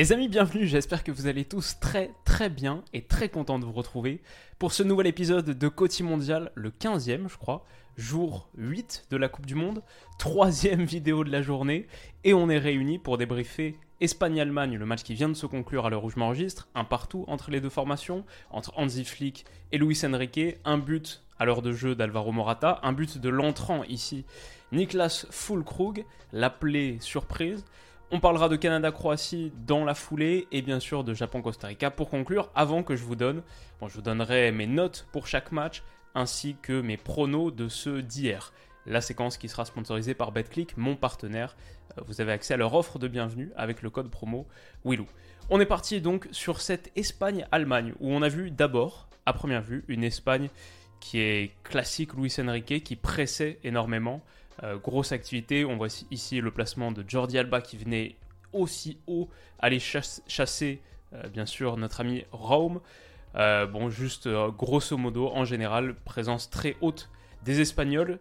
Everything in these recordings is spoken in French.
Les amis, bienvenue, j'espère que vous allez tous très très bien et très contents de vous retrouver pour ce nouvel épisode de Côté Mondial, le 15e je crois, jour 8 de la Coupe du Monde, troisième vidéo de la journée, et on est réunis pour débriefer Espagne-Allemagne, le match qui vient de se conclure à l'heure où je m'enregistre, un partout entre les deux formations, entre Hansi Flick et Luis Enrique, un but à l'heure de jeu d'Alvaro Morata, un but de l'entrant ici, Niklas Fulkrug, l'appelé surprise, on parlera de Canada-Croatie dans la foulée et bien sûr de Japon-Costa Rica pour conclure avant que je vous donne, je vous donnerai mes notes pour chaque match ainsi que mes pronos de ceux d'hier. La séquence qui sera sponsorisée par BetClick, mon partenaire. Euh, vous avez accès à leur offre de bienvenue avec le code promo Willou. On est parti donc sur cette Espagne-Allemagne où on a vu d'abord, à première vue, une Espagne qui est classique Luis Enrique, qui pressait énormément. Euh, grosse activité, on voit ici le placement de Jordi Alba qui venait aussi haut aller chasser, euh, bien sûr, notre ami Raum. Euh, bon, juste grosso modo, en général, présence très haute des Espagnols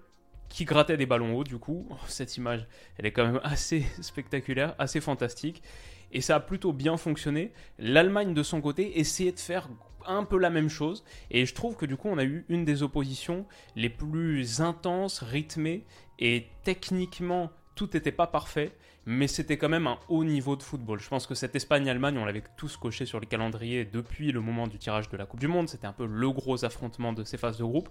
qui grattaient des ballons hauts, du coup. Cette image, elle est quand même assez spectaculaire, assez fantastique. Et ça a plutôt bien fonctionné. L'Allemagne, de son côté, essayait de faire un peu la même chose. Et je trouve que du coup, on a eu une des oppositions les plus intenses, rythmées et techniquement, tout n'était pas parfait, mais c'était quand même un haut niveau de football. Je pense que cette Espagne-Allemagne, on l'avait tous coché sur le calendrier depuis le moment du tirage de la Coupe du Monde. C'était un peu le gros affrontement de ces phases de groupe.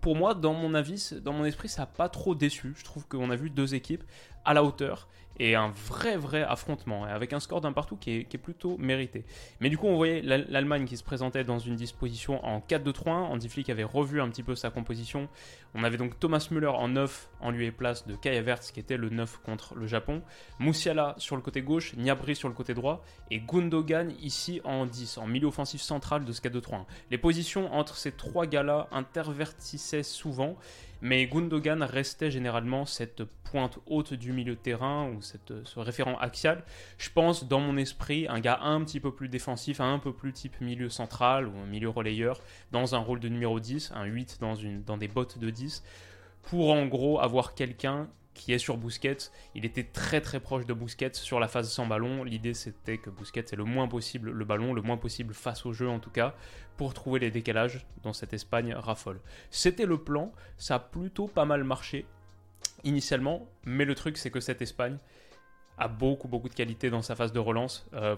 Pour moi, dans mon avis, dans mon esprit, ça n'a pas trop déçu. Je trouve qu'on a vu deux équipes à la hauteur et un vrai vrai affrontement avec un score d'un partout qui est, plutôt mérité. Mais du coup on voyait l'Allemagne qui se présentait dans une disposition en 4-2-3-1, Andy Flick avait revu un petit peu sa composition. On avait donc Thomas Müller en 9 en lieu et place de Kai Havertz qui était le 9 contre le Japon, Moussiala sur le côté gauche, Niabri sur le côté droit et Gundogan ici en 10 en milieu offensif central de ce 4-2-3-1. Les positions entre ces trois gars-là intervertissaient souvent mais Gundogan restait généralement cette pointe haute du milieu de terrain ou ce référent axial. Je pense dans mon esprit un gars un petit peu plus défensif, un peu plus type milieu central ou milieu relayeur dans un rôle de numéro 10, un 8 dans, dans des bottes de 10, pour en gros avoir quelqu'un qui est sur Busquets. Il était très très proche de Busquets sur la phase sans ballon. L'idée c'était que Busquets ait le moins possible le ballon, le moins possible face au jeu en tout cas, pour trouver les décalages dans cette Espagne raffole. C'était le plan, ça a plutôt pas mal marché initialement, mais le truc c'est que cette Espagne a beaucoup beaucoup de qualité dans sa phase de relance. Euh,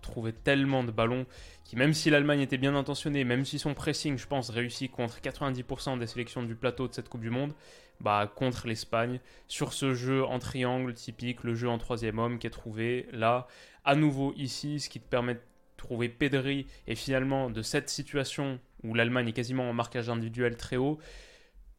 trouver tellement de ballons qui, même si l'Allemagne était bien intentionnée, même si son pressing, je pense, réussit contre 90% des sélections du plateau de cette Coupe du Monde, bah, contre l'Espagne, sur ce jeu en triangle typique, le jeu en troisième homme qui est trouvé là, à nouveau ici, ce qui te permet de trouver Pedri, et finalement de cette situation où l'Allemagne est quasiment en marquage individuel très haut,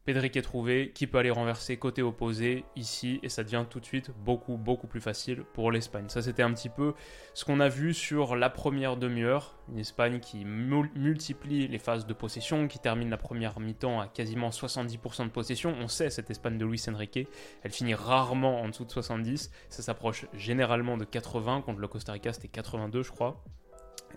Pedri qui est trouvé, qui peut aller renverser côté opposé ici, et ça devient tout de suite beaucoup, beaucoup plus facile pour l'Espagne. Ça, c'était un petit peu ce qu'on a vu sur la première demi-heure. Une Espagne qui multiplie les phases de possession, qui termine la première mi-temps à quasiment 70% de possession. On sait, cette Espagne de Luis Enrique, elle finit rarement en dessous de 70. Ça s'approche généralement de 80. Contre le Costa Rica, c'était 82, je crois.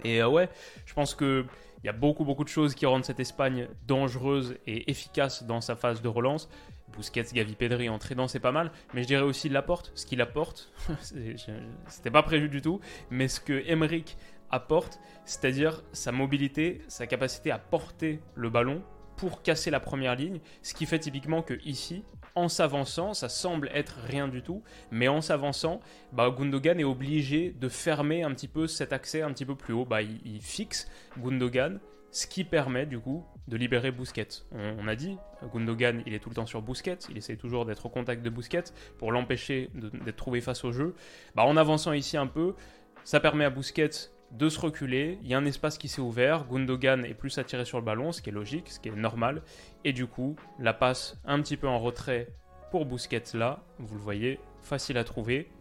Et euh, ouais, je pense que il y a beaucoup, beaucoup de choses qui rendent cette Espagne dangereuse et efficace dans sa phase de relance. Busquets, Gavi, Pedri, entrée dans, c'est pas mal. Mais je dirais aussi Laporte. Ce qu'il apporte, c'était pas prévu du tout. Mais ce que Emeric apporte, c'est-à-dire sa mobilité, sa capacité à porter le ballon pour casser la première ligne. Ce qui fait typiquement que ici, en s'avançant, ça semble être rien du tout, mais en s'avançant, bah, Gundogan est obligé de fermer un petit peu cet accès un petit peu plus haut. Bah, il, fixe Gundogan, ce qui permet du coup de libérer Busquets. On, a dit, Gundogan, il est tout le temps sur Busquets, il essaie toujours d'être au contact de Busquets pour l'empêcher d'être trouvé face au jeu. Bah, en avançant ici un peu, ça permet à Busquets de se reculer, il y a un espace qui s'est ouvert, Gundogan est plus attiré sur le ballon, ce qui est logique, ce qui est normal, et du coup, la passe un petit peu en retrait pour Busquets là, vous le voyez, facile à trouver,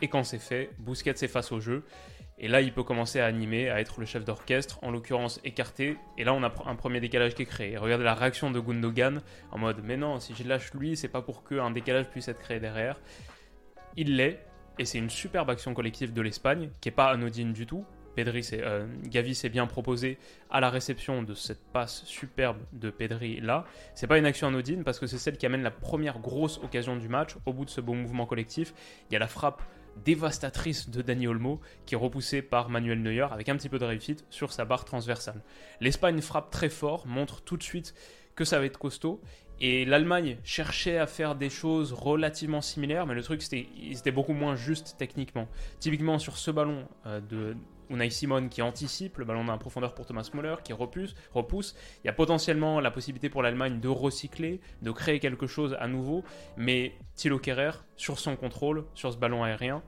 Et quand c'est fait, Busquets est face au jeu. Et là, il peut commencer à animer, à être le chef d'orchestre, en l'occurrence écarté. Et là, on a un premier décalage qui est créé. regardez la réaction de Gundogan en mode Mais non, si je lâche lui, c'est pas pour qu'un décalage puisse être créé derrière. Il l'est, et c'est une superbe action collective de l'Espagne, qui est pas anodine du tout. Pedri, euh, Gavi s'est bien proposé à la réception de cette passe superbe de Pedri là. C'est pas une action anodine parce que c'est celle qui amène la première grosse occasion du match. Au bout de ce beau mouvement collectif, il y a la frappe dévastatrice de Dani Olmo qui est repoussée par Manuel Neuer avec un petit peu de réussite sur sa barre transversale. L'Espagne frappe très fort, montre tout de suite que ça va être costaud. Et l'Allemagne cherchait à faire des choses relativement similaires, mais le truc c'était beaucoup moins juste techniquement. Typiquement sur ce ballon euh, de Unai Simon qui anticipe, le ballon d'un profondeur pour Thomas Muller qui repousse, repousse. Il y a potentiellement la possibilité pour l'Allemagne de recycler, de créer quelque chose à nouveau, mais Thilo Kerrer, sur son contrôle, sur ce ballon aérien,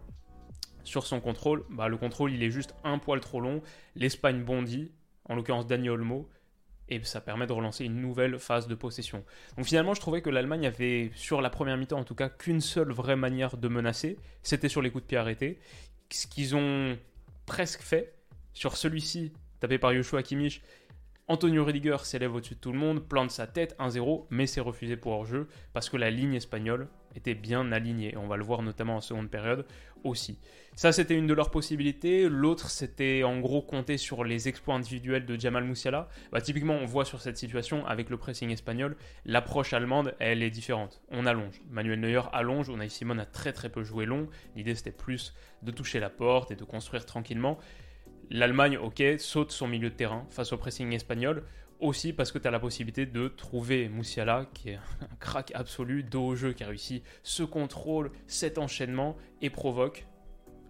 sur son contrôle, bah, le contrôle il est juste un poil trop long. L'Espagne bondit, en l'occurrence Daniel Olmo, et ça permet de relancer une nouvelle phase de possession. Donc finalement, je trouvais que l'Allemagne avait, sur la première mi-temps en tout cas, qu'une seule vraie manière de menacer, c'était sur les coups de pied arrêtés. Ce qu'ils ont presque fait, sur celui-ci, tapé par Joshua Kimmich, Antonio Rudiger s'élève au-dessus de tout le monde, plante sa tête 1-0, mais c'est refusé pour hors-jeu parce que la ligne espagnole était bien alignée. On va le voir notamment en seconde période aussi. Ça, c'était une de leurs possibilités. L'autre, c'était en gros compter sur les exploits individuels de Jamal Musiala. Bah, typiquement, on voit sur cette situation, avec le pressing espagnol, l'approche allemande, elle est différente. On allonge. Manuel Neuer allonge, Unai Simon a très très peu joué long. L'idée, c'était plus de toucher la porte et de construire tranquillement. L'Allemagne, ok, saute son milieu de terrain face au pressing espagnol, aussi parce que tu as la possibilité de trouver Moussiala, qui est un crack absolu, dos au jeu, qui a réussi ce contrôle, cet enchaînement, et provoque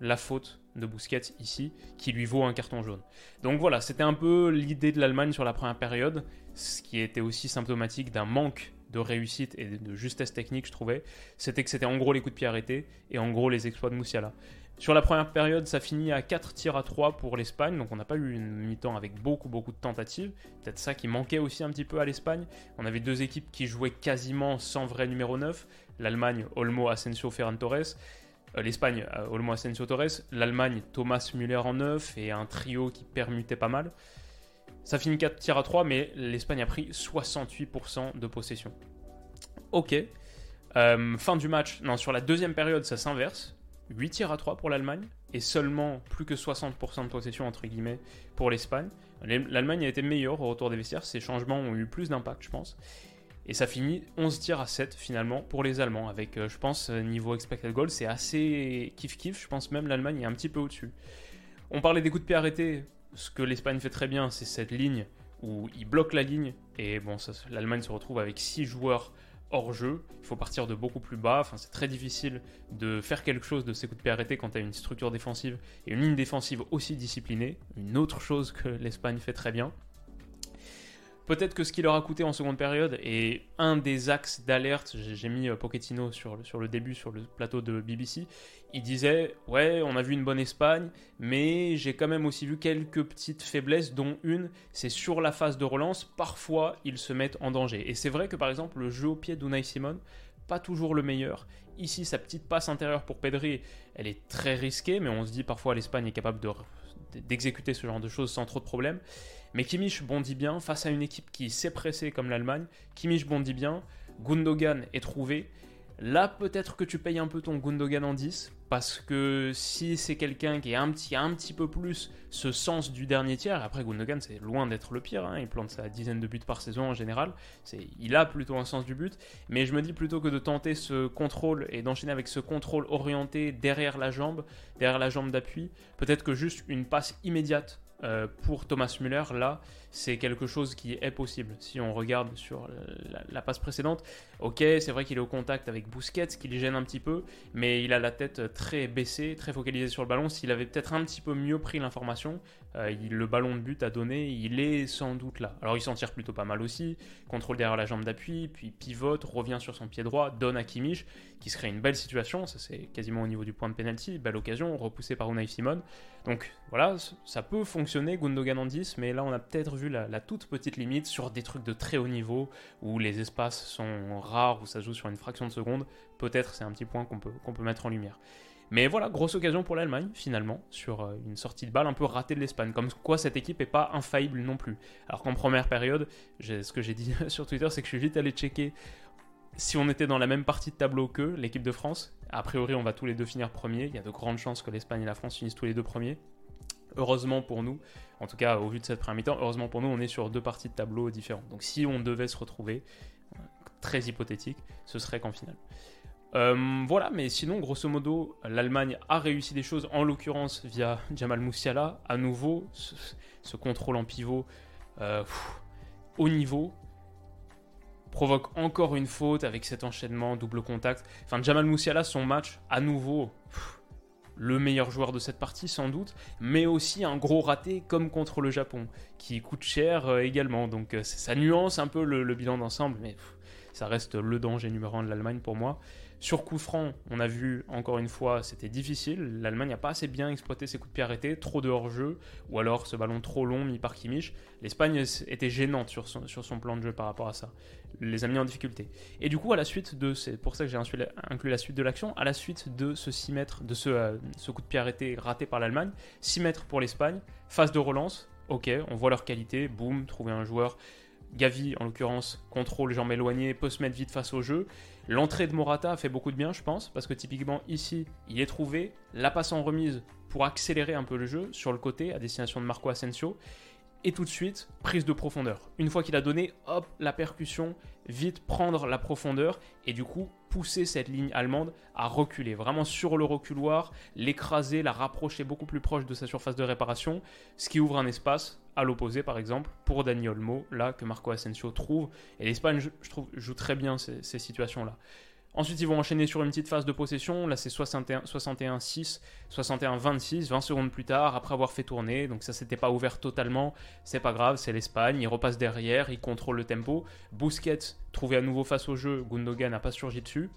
la faute de Busquets ici, qui lui vaut un carton jaune. Donc voilà, c'était un peu l'idée de l'Allemagne sur la première période, ce qui était aussi symptomatique d'un manque de réussite et de justesse technique, je trouvais. C'était que c'était en gros les coups de pied arrêtés et en gros les exploits de Moussiala. Sur la première période, ça finit à 4 tirs à 3 pour l'Espagne, donc on n'a pas eu une mi-temps avec beaucoup beaucoup de tentatives. Peut-être ça qui manquait aussi un petit peu à l'Espagne. On avait deux équipes qui jouaient quasiment sans vrai numéro 9. L'Allemagne, Olmo, Asensio, Ferran Torres. Euh, L'Espagne, euh, Olmo, Asensio, Torres. L'Allemagne, Thomas Müller en 9 et un trio qui permutait pas mal. Ça finit 4 tirs à 3, mais l'Espagne a pris 68% de possession. Ok. Euh, fin du match, non, sur la deuxième période, ça s'inverse. 8 tirs à 3 pour l'Allemagne et seulement plus que 60% de possession entre guillemets pour l'Espagne. L'Allemagne a été meilleure au retour des vestiaires, ces changements ont eu plus d'impact je pense. Et ça finit 11 tirs à 7 finalement pour les Allemands avec euh, je pense euh, niveau expected goal c'est assez kiff kiff, je pense même l'Allemagne est un petit peu au-dessus. On parlait des coups de pied arrêtés, ce que l'Espagne fait très bien c'est cette ligne où ils bloquent la ligne et bon l'Allemagne se retrouve avec 6 joueurs hors jeu. Il faut partir de beaucoup plus bas. Enfin, c'est très difficile de faire quelque chose de ces coups de pied arrêtés quand tu as une structure défensive et une ligne défensive aussi disciplinée. Une autre chose que l'Espagne fait très bien. Peut-être que ce qui leur a coûté en seconde période est un des axes d'alerte. J'ai mis euh, Pochettino sur le, début, sur le plateau de BBC. Il disait Ouais, on a vu une bonne Espagne, mais j'ai quand même aussi vu quelques petites faiblesses, dont une, c'est sur la phase de relance. Parfois, ils se mettent en danger. Et c'est vrai que par exemple, le jeu au pied d'Unai Simon, pas toujours le meilleur. Ici, sa petite passe intérieure pour Pedri, elle est très risquée, mais on se dit parfois l'Espagne est capable d'exécuter ce genre de choses sans trop de problèmes. Mais Kimmich bondit bien face à une équipe qui s'est pressée comme l'Allemagne. Kimmich bondit bien, Gundogan est trouvé. Là, peut-être que tu payes un peu ton Gundogan en 10, parce que si c'est quelqu'un qui a un petit, un petit peu plus ce sens du dernier tiers, après Gundogan c'est loin d'être le pire, hein, il plante sa dizaine de buts par saison en général, il a plutôt un sens du but, mais je me dis plutôt que de tenter ce contrôle et d'enchaîner avec ce contrôle orienté derrière la jambe, derrière la jambe d'appui, peut-être que juste une passe immédiate euh, pour Thomas Müller, là, c'est quelque chose qui est possible. Si on regarde sur la, passe précédente, ok, c'est vrai qu'il est au contact avec Busquets, qui le gêne un petit peu, mais il a la tête très baissée, très focalisée sur le ballon. S'il avait peut-être un petit peu mieux pris l'information, euh, le ballon de but à donner, il est sans doute là. Alors il s'en tire plutôt pas mal aussi, contrôle derrière la jambe d'appui, puis pivote, revient sur son pied droit, donne à Kimmich, qui serait une belle situation, ça c'est quasiment au niveau du point de penalty, belle occasion, repoussé par Unai Simon. Donc voilà, ça peut fonctionner, Gundogan en 10, mais là on a peut-être vu la, toute petite limite sur des trucs de très haut niveau, où les espaces sont rares, où ça joue sur une fraction de seconde, peut-être c'est un petit point qu'on peut, qu'on peut mettre en lumière. Mais voilà, grosse occasion pour l'Allemagne, finalement, sur euh, une sortie de balle un peu ratée de l'Espagne. Comme quoi, cette équipe n'est pas infaillible non plus. Alors qu'en première période, ce que j'ai dit sur Twitter, c'est que je suis vite allé checker si on était dans la même partie de tableau que l'équipe de France. A priori, on va tous les deux finir premiers. Il y a de grandes chances que l'Espagne et la France finissent tous les deux premiers. Heureusement pour nous, en tout cas au vu de cette première mi-temps, heureusement pour nous, on est sur deux parties de tableau différentes. Donc si on devait se retrouver, très hypothétique, ce serait qu'en finale. Euh, voilà, mais sinon, grosso modo, l'Allemagne a réussi des choses, en l'occurrence via Jamal Moussiala, à nouveau, ce, contrôle en pivot euh, au niveau, provoque encore une faute avec cet enchaînement, double contact. Enfin, Jamal Moussiala, son match, à nouveau, le meilleur joueur de cette partie sans doute, mais aussi un gros raté comme contre le Japon, qui coûte cher euh, également. Donc ça nuance un peu le, bilan d'ensemble, mais ça reste le danger numéro un de l'Allemagne pour moi. Sur coup franc, on a vu encore une fois, c'était difficile. L'Allemagne n'a pas assez bien exploité ses coups de pied arrêtés, trop de hors-jeu, ou alors ce ballon trop long mis par Kimmich. L'Espagne était gênante sur son, plan de jeu par rapport à ça. Les a mis en difficulté. Et du coup, à la suite de, c'est pour ça que j'ai inclus la suite de l'action, à la suite de ce 6 mètres, de ce, euh, ce coup de pied arrêté raté par l'Allemagne, 6 mètres pour l'Espagne, phase de relance, ok, on voit leur qualité, boum, trouver un joueur Gavi, en l'occurrence, contrôle, jambes éloignées, peut se mettre vite face au jeu. L'entrée de Morata a fait beaucoup de bien, je pense, parce que typiquement ici, il est trouvé la passe en remise pour accélérer un peu le jeu sur le côté à destination de Marco Asensio. Et tout de suite, prise de profondeur. Une fois qu'il a donné, hop, la percussion, vite prendre la profondeur et du coup pousser cette ligne allemande à reculer, vraiment sur le reculoir, l'écraser, la rapprocher beaucoup plus proche de sa surface de réparation, ce qui ouvre un espace à l'opposé par exemple pour Daniel Mo, là que Marco Asensio trouve. Et l'Espagne, je, trouve, joue très bien ces, situations-là. Ensuite, ils vont enchaîner sur une petite phase de possession. Là, c'est 61-6, 61-26, 20 secondes plus tard, après avoir fait tourner. Donc ça, s'était pas ouvert totalement. C'est pas grave, c'est l'Espagne. Ils repassent derrière, ils contrôlent le tempo. Busquets, trouvé à nouveau face au jeu, Gundogan n'a pas surgi dessus.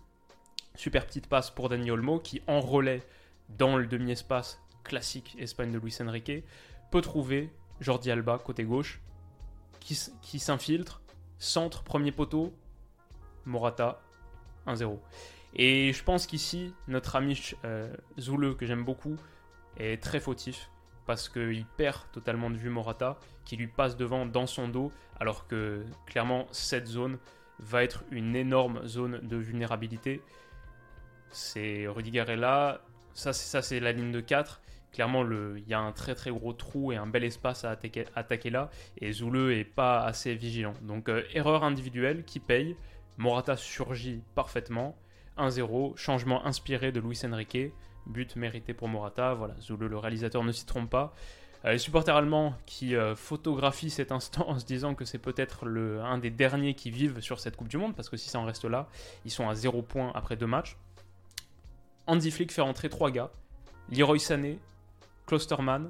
Super petite passe pour Dani Olmo, qui en relais dans le demi-espace classique Espagne de Luis Enrique, peut trouver Jordi Alba, côté gauche, qui, qui s'infiltre, centre, premier poteau, Morata, 1-0. Et je pense qu'ici, notre ami euh, Zoule, que j'aime beaucoup, est très fautif parce qu'il perd totalement de vue Morata, qui lui passe devant dans son dos, alors que clairement cette zone va être une énorme zone de vulnérabilité. C'est Rudiger est là, ça c'est la ligne de 4. Clairement, il y a un très très gros trou et un bel espace à attaquer, là, et Zoule est pas assez vigilant. Donc euh, erreur individuelle qui paye. Morata surgit parfaitement. 1-0, changement inspiré de Luis Enrique, but mérité pour Morata. Voilà, Zulu, le réalisateur, ne s'y trompe pas. Euh, les supporters allemands qui euh, photographient cet instant en se disant que c'est peut-être un des derniers qui vivent sur cette Coupe du Monde, parce que si ça en reste là, ils sont à 0 points après deux matchs. Andy Flick fait rentrer trois gars Leroy Sané, Klosterman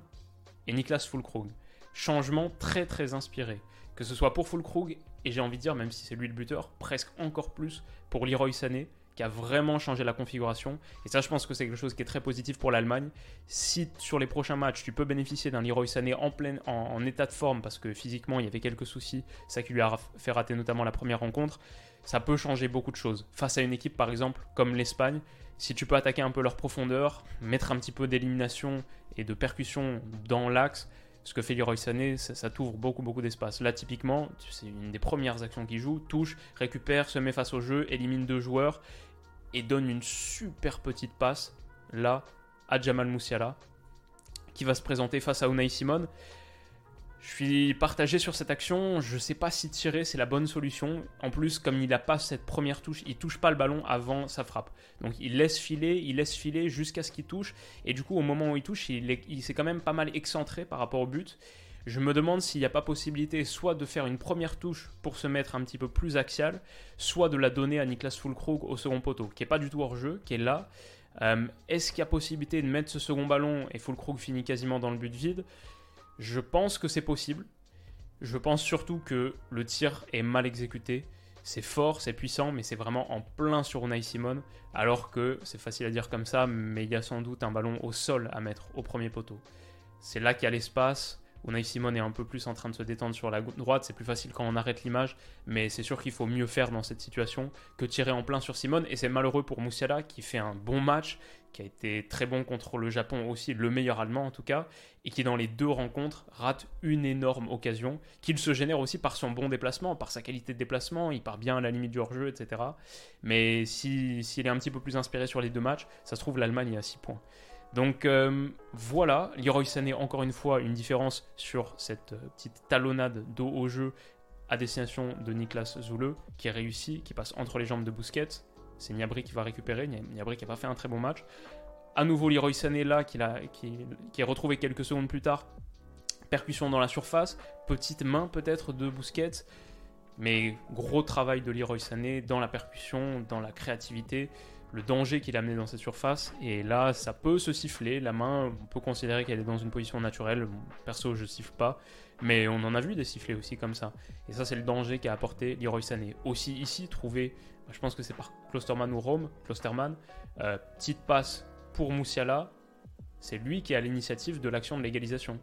et Niklas Fulkrug. Changement très très inspiré. Que ce soit pour Fulkrug et j'ai envie de dire, même si c'est lui le buteur, presque encore plus pour Leroy Sané, qui a vraiment changé la configuration. Et ça, je pense que c'est quelque chose qui est très positif pour l'Allemagne. Si sur les prochains matchs, tu peux bénéficier d'un Leroy Sané en, plein, en, état de forme, parce que physiquement, il y avait quelques soucis, ça qui lui a fait rater notamment la première rencontre, ça peut changer beaucoup de choses. Face à une équipe, par exemple, comme l'Espagne, si tu peux attaquer un peu leur profondeur, mettre un petit peu d'élimination et de percussion dans l'axe, ce que fait Leroy Sané, ça, t'ouvre beaucoup, beaucoup d'espace. Là, typiquement, c'est une des premières actions qu'il joue. Touche, récupère, se met face au jeu, élimine deux joueurs et donne une super petite passe, là, à Jamal Moussiala, qui va se présenter face à Unai Simon. Je suis partagé sur cette action. Je ne sais pas si tirer c'est la bonne solution. En plus, comme il n'a pas cette première touche, il touche pas le ballon avant sa frappe. Donc il laisse filer, il laisse filer jusqu'à ce qu'il touche. Et du coup, au moment où il touche, il, s'est quand même pas mal excentré par rapport au but. Je me demande s'il n'y a pas possibilité soit de faire une première touche pour se mettre un petit peu plus axial, soit de la donner à Niklas Fulkrug au second poteau, qui est pas du tout hors jeu, qui est là. Euh, est-ce qu'il y a possibilité de mettre ce second ballon et Fulkrug finit quasiment dans le but vide? Je pense que c'est possible. Je pense surtout que le tir est mal exécuté. C'est fort, c'est puissant, mais c'est vraiment en plein sur Unai Simon. Alors que c'est facile à dire comme ça, mais il y a sans doute un ballon au sol à mettre au premier poteau. C'est là qu'il y a l'espace. Unai Simon est un peu plus en train de se détendre sur la droite. C'est plus facile quand on arrête l'image, mais c'est sûr qu'il faut mieux faire dans cette situation que tirer en plein sur Simon. Et c'est malheureux pour Moussiala qui fait un bon match, qui a été très bon contre le Japon aussi, le meilleur allemand en tout cas, et qui dans les deux rencontres rate une énorme occasion, qu'il se génère aussi par son bon déplacement, par sa qualité de déplacement, il part bien à la limite du hors-jeu, etc. Mais s'il est un petit peu plus inspiré sur les deux matchs, ça se trouve l'Allemagne est à 6 points. Donc euh, voilà, Leroy Sané, encore une fois, une différence sur cette euh, petite talonnade dos au jeu à destination de Niklas Zoule, qui est réussi, qui passe entre les jambes de Busquets. C'est Niabri qui va récupérer, Niabri qui n'a pas fait un très bon match. À nouveau, Leroy Sané là, qui, qui est retrouvé quelques secondes plus tard. Percussion dans la surface, petite main peut-être de Busquets, mais gros travail de Leroy Sané dans la percussion, dans la créativité le danger qu'il a amené dans cette surface. Et là, ça peut se siffler. La main, on peut considérer qu'elle est dans une position naturelle. Perso, je siffle pas. Mais on en a vu des sifflets aussi comme ça. Et ça, c'est le danger qu'a apporté Leroy Sané. Aussi ici, trouvé, je pense que c'est par Klosterman ou Rome, Klosterman, euh, petite passe pour Moussiala. C'est lui qui a l'initiative de l'action de légalisation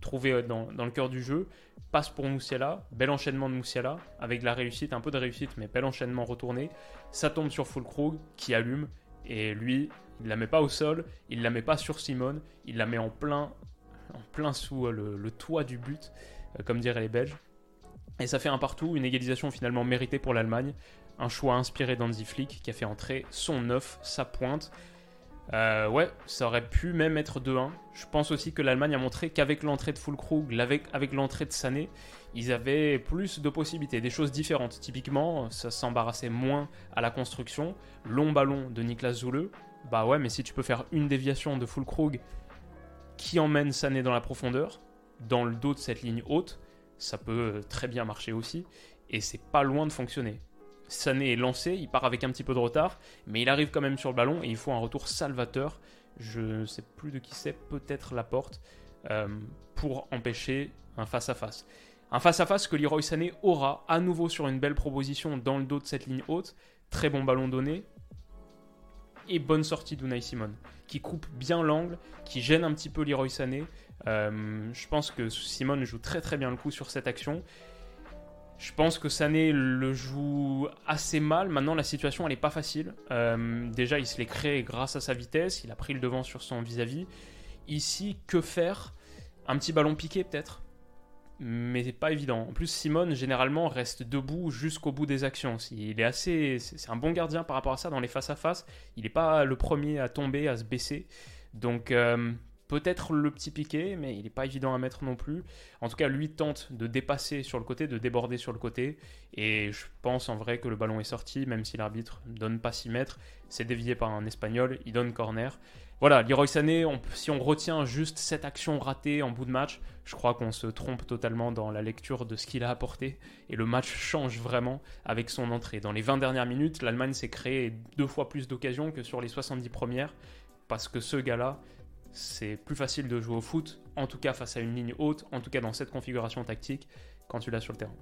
trouvé euh, dans, le cœur du jeu. Passe pour Moussiala, bel enchaînement de Moussiala, avec la réussite, un peu de réussite, mais bel enchaînement retourné. Ça tombe sur Fulkrug qui allume, et lui, il la met pas au sol, il la met pas sur Simone, il la met en plein, en plein sous euh, le, toit du but, comme diraient les Belges. Et ça fait un partout, une égalisation finalement méritée pour l'Allemagne. Un choix inspiré d'Anzi Flick qui a fait entrer son 9, sa pointe. Euh, ouais, ça aurait pu même être 2-1. Je pense aussi que l'Allemagne a montré qu'avec l'entrée de Fulkrug, avec, avec l'entrée de Sané, ils avaient plus de possibilités, des choses différentes. Typiquement, ça s'embarrassait moins à la construction. Long ballon de Niklas Zoule. Bah ouais, mais si tu peux faire une déviation de Fulkrug qui emmène Sané dans la profondeur, dans le dos de cette ligne haute, ça peut très bien marcher aussi. Et c'est pas loin de fonctionner. Sané est lancé, il part avec un petit peu de retard, mais il arrive quand même sur le ballon et il faut un retour salvateur. Je ne sais plus de qui c'est, peut-être la porte, euh, pour empêcher un face-à-face. Un face-à-face que Leroy Sané aura à nouveau sur une belle proposition dans le dos de cette ligne haute. Très bon ballon donné. Et bonne sortie d'Unai Simon, qui coupe bien l'angle, qui gêne un petit peu Leroy Sané. Euh, je pense que Simon joue très très bien le coup sur cette action. Je pense que Sané le joue assez mal. Maintenant, la situation, elle n'est pas facile. Euh, déjà, il se l'est créé grâce à sa vitesse. Il a pris le devant sur son vis-à-vis. Ici, que faire? Un petit ballon piqué, peut-être mais c'est pas évident. En plus, Simone généralement reste debout jusqu'au bout des actions. Il est assez, c'est un bon gardien par rapport à ça dans les face à face. Il n'est pas le premier à tomber, à se baisser. Donc euh, Peut-être le petit piqué, mais il n'est pas évident à mettre non plus. En tout cas, lui tente de dépasser sur le côté, de déborder sur le côté. Et je pense en vrai que le ballon est sorti, même si l'arbitre ne donne pas 6 mètres. C'est dévié par un espagnol, il donne corner. Voilà, Leroy Sané, si on retient juste cette action ratée en bout de match, je crois qu'on se trompe totalement dans la lecture de ce qu'il a apporté. Et le match change vraiment avec son entrée. Dans les 20 dernières minutes, l'Allemagne s'est créé deux fois plus d'occasions que sur les 70 premières. Parce que ce gars-là, c'est plus facile de jouer au foot, en tout cas face à une ligne haute, en tout cas dans cette configuration tactique, quand tu l'as sur le terrain.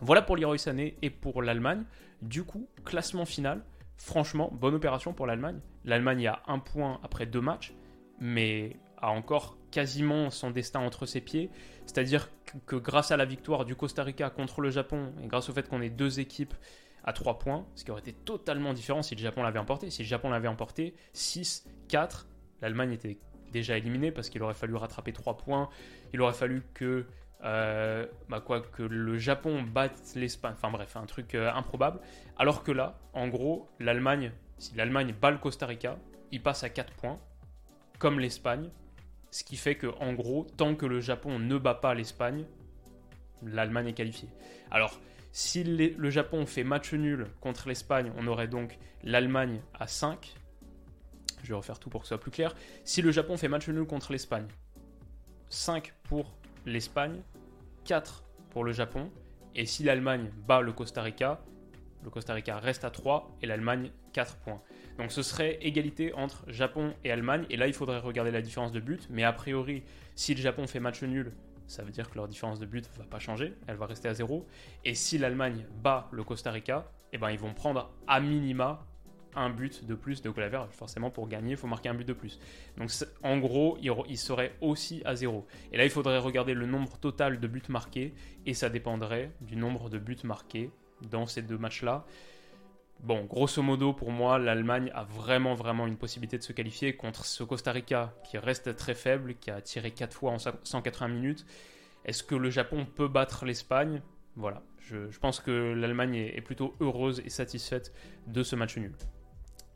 Voilà pour Leroy et pour l'Allemagne. Du coup, classement final, franchement, bonne opération pour l'Allemagne. L'Allemagne a un point après deux matchs, mais a encore quasiment son destin entre ses pieds. C'est-à-dire que grâce à la victoire du Costa Rica contre le Japon, et grâce au fait qu'on ait deux équipes à trois points, ce qui aurait été totalement différent si le Japon l'avait emporté. Si le Japon l'avait emporté, 6, 4, l'Allemagne était déjà éliminée parce qu'il aurait fallu rattraper 3 points. Il aurait fallu que, euh, bah que le Japon batte l'Espagne. Enfin bref, un truc euh, improbable. Alors que là, en gros, l'Allemagne, si l'Allemagne bat le Costa Rica, il passe à 4 points, comme l'Espagne. Ce qui fait que, en gros, tant que le Japon ne bat pas l'Espagne, l'Allemagne est qualifiée. Alors, si le Japon fait match nul contre l'Espagne, on aurait donc l'Allemagne à 5, je vais refaire tout pour que ce soit plus clair. Si le Japon fait match nul contre l'Espagne, 5 pour l'Espagne, 4 pour le Japon. Et si l'Allemagne bat le Costa Rica, le Costa Rica reste à 3 et l'Allemagne 4 points. Donc ce serait égalité entre Japon et Allemagne. Et là, il faudrait regarder la différence de but. Mais a priori, si le Japon fait match nul, ça veut dire que leur différence de but ne va pas changer. Elle va rester à 0. Et si l'Allemagne bat le Costa Rica, eh ben, ils vont prendre à minima un but de plus de Claver. Forcément, pour gagner, il faut marquer un but de plus. Donc, en gros, il, serait aussi à zéro. Et là, il faudrait regarder le nombre total de buts marqués, et ça dépendrait du nombre de buts marqués dans ces deux matchs-là. Bon, grosso modo, pour moi, l'Allemagne a vraiment, vraiment une possibilité de se qualifier contre ce Costa Rica qui reste très faible, qui a tiré 4 fois en 180 minutes. Est-ce que le Japon peut battre l'Espagne? Voilà, je, pense que l'Allemagne est, plutôt heureuse et satisfaite de ce match nul.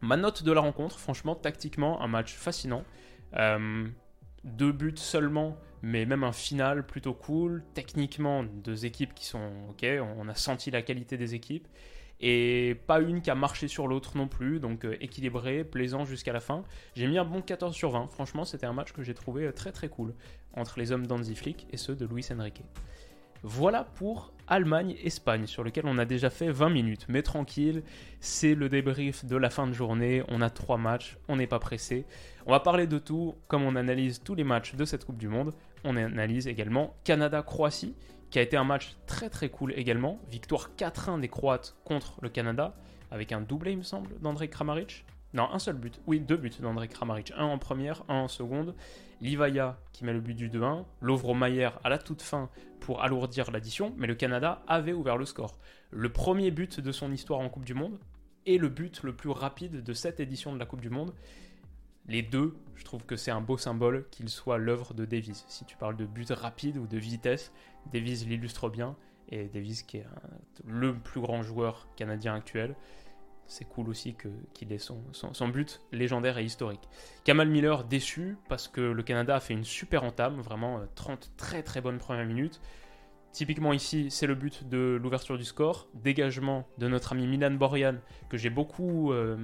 Ma note de la rencontre, franchement, tactiquement, un match fascinant. Euh, deux buts seulement, mais même un final plutôt cool. Techniquement, deux équipes qui sont ok, on a senti la qualité des équipes et pas une qui a marché sur l'autre non plus, donc euh, équilibré, plaisant jusqu'à la fin. J'ai mis un bon 14 sur 20, franchement c'était un match que j'ai trouvé euh, très très cool, entre les hommes d'Anzi Flick et ceux de Luis Enrique. Voilà pour Allemagne-Espagne, sur lequel on a déjà fait 20 minutes, mais tranquille, c'est le débrief de la fin de journée, on a trois matchs, on n'est pas pressé. On va parler de tout, comme on analyse tous les matchs de cette Coupe du Monde, on analyse également Canada-Croatie, qui a été un match très très cool également. Victoire 4-1 des Croates contre le Canada, avec un doublé, il me semble, d'André Kramaric. Non, un seul but. Oui, deux buts d'André Kramaric. Un en première, un en seconde. Livaya qui met le but du 2-1. Lovro Mayer à la toute fin pour alourdir l'addition. Mais le Canada avait ouvert le score. Le premier but de son histoire en Coupe du Monde et le but le plus rapide de cette édition de la Coupe du Monde les deux, je trouve que c'est un beau symbole qu'il soit l'œuvre de Davis. Si tu parles de but rapide ou de vitesse, Davis l'illustre bien. Et Davis qui est le plus grand joueur canadien actuel. C'est cool aussi qu'il ait son, son, but légendaire et historique. Kamal Miller déçu parce que le Canada a fait une super entame, vraiment 30 euh, très très bonnes premières minutes. Typiquement ici, c'est le but de l'ouverture du score. Dégagement de notre ami Milan Borjan, que j'ai beaucoup euh,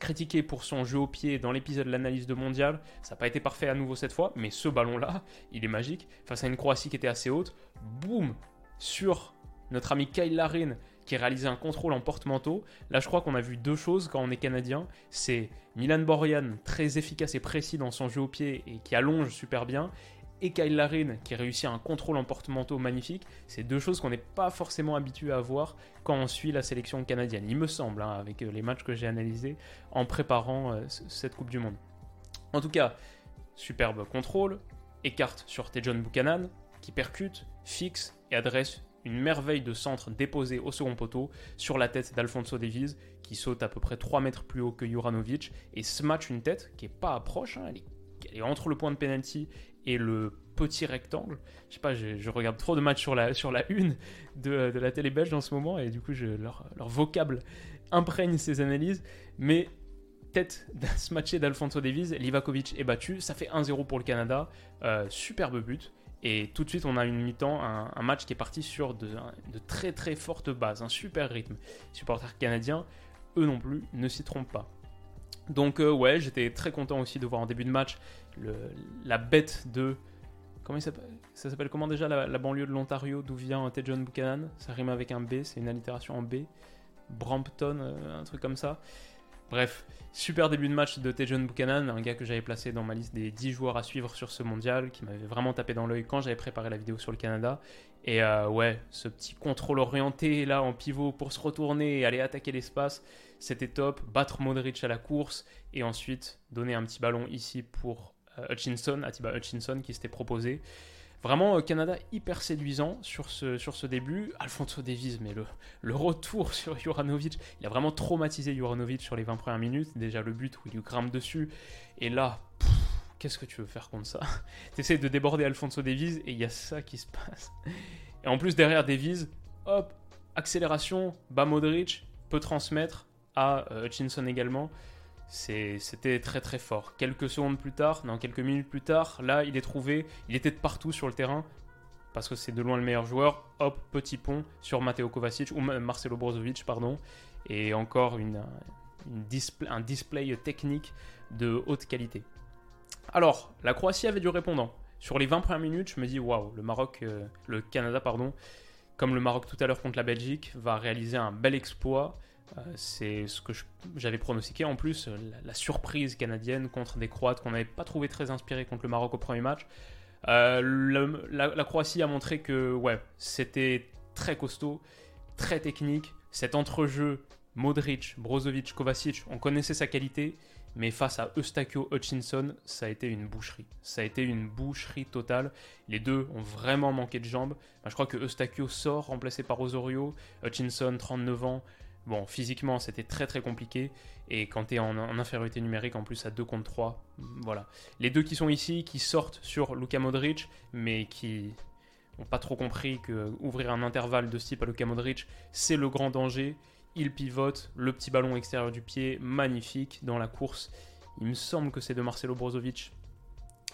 critiqué pour son jeu au pied dans l'épisode de l'analyse de mondial. Ça n'a pas été parfait à nouveau cette fois, mais ce ballon-là, il est magique. Face à une Croatie qui était assez haute, boum Sur notre ami Kyle Larin, qui réalisait un contrôle en porte-manteau. Là, je crois qu'on a vu deux choses quand on est canadien. C'est Milan Borjan, très efficace et précis dans son jeu au pied et qui allonge super bien et Kyle Larin qui réussit un contrôle en porte-manteau magnifique, c'est deux choses qu'on n'est pas forcément habitué à voir quand on suit la sélection canadienne, il me semble, hein, avec euh, les matchs que j'ai analysés en préparant euh, cette Coupe du Monde. En tout cas, superbe contrôle, écarte sur Tejon Buchanan, qui percute, fixe et adresse une merveille de centre déposé au second poteau sur la tête d'Alfonso Davies, qui saute à peu près 3 mètres plus haut que Juranovic, et smatch une tête qui est pas approche, hein, elle, est, entre le point de penalty et le petit rectangle. Je sais pas, je, regarde trop de matchs sur la, une de, la télé belge en ce moment et du coup, leur, vocable imprègne ces analyses. Mais tête ce match d'Alfonso Davies, Livakovic est battu. Ça fait 1-0 pour le Canada. Euh, superbe but. Et tout de suite, on a une mi-temps, un, match qui est parti sur de, très très fortes bases, un super rythme. Les supporters canadiens, eux non plus, ne s'y trompent pas. Donc euh, ouais, j'étais très content aussi de voir en début de match la bête de... Comment il s'appelle Ça s'appelle comment déjà la, banlieue de l'Ontario d'où vient Tejon Buchanan? Ça rime avec un B, c'est une allitération en B. Brampton, euh, un truc comme ça. Bref, super début de match de Tejon Buchanan, un gars que j'avais placé dans ma liste des 10 joueurs à suivre sur ce mondial, qui m'avait vraiment tapé dans l'œil quand j'avais préparé la vidéo sur le Canada. Et euh, ouais, ce petit contrôle orienté là en pivot pour se retourner et aller attaquer l'espace, c'était top. Battre Modric à la course et ensuite donner un petit ballon ici pour euh, Hutchinson, Atiba Hutchinson qui s'était proposé. Vraiment, euh, Canada hyper séduisant sur ce, sur ce début. Alfonso Davies, mais le, retour sur Juranovic, il a vraiment traumatisé Juranovic sur les 20 premières minutes. Déjà le but où il lui grimpe dessus. Et là, qu'est-ce que tu veux faire contre ça? Tu essaies de déborder Alfonso Davies et il y a ça qui se passe. Et en plus, derrière Davies, hop, accélération, bas Modric, peut transmettre à euh, Hutchinson également. C'était très très fort. Quelques secondes plus tard, non, quelques minutes plus tard, là, il est trouvé, il était de partout sur le terrain, parce que c'est de loin le meilleur joueur. Hop, petit pont sur Mateo Kovacic, ou Marcelo Brozovic, pardon, et encore une, un display technique de haute qualité. Alors, la Croatie avait du répondant. Sur les 20 premières minutes, je me dis, waouh, le Maroc, euh, le Canada, pardon, comme le Maroc tout à l'heure contre la Belgique, va réaliser un bel exploit. Euh, c'est ce que j'avais pronostiqué en plus, euh, la, surprise canadienne contre des Croates qu'on n'avait pas trouvé très inspirés contre le Maroc au premier match. Euh, la, Croatie a montré que ouais, c'était très costaud, très technique. Cet entrejeu Modric, Brozovic, Kovacic, on connaissait sa qualité, mais face à Eustachio Hutchinson, ça a été une boucherie. Ça a été une boucherie totale. Les deux ont vraiment manqué de jambes. je crois que Eustachio sort remplacé par Osorio. Hutchinson, 39 ans. Bon, physiquement, c'était très très compliqué. Et quand tu es en, infériorité numérique, en plus à 2 contre 3, voilà. Les deux qui sont ici, qui sortent sur Luka Modric, mais qui n'ont pas trop compris que ouvrir un intervalle de ce type à Luka Modric, c'est le grand danger il pivote, le petit ballon extérieur du pied, magnifique dans la course. Il me semble que c'est de Marcelo Brozovic,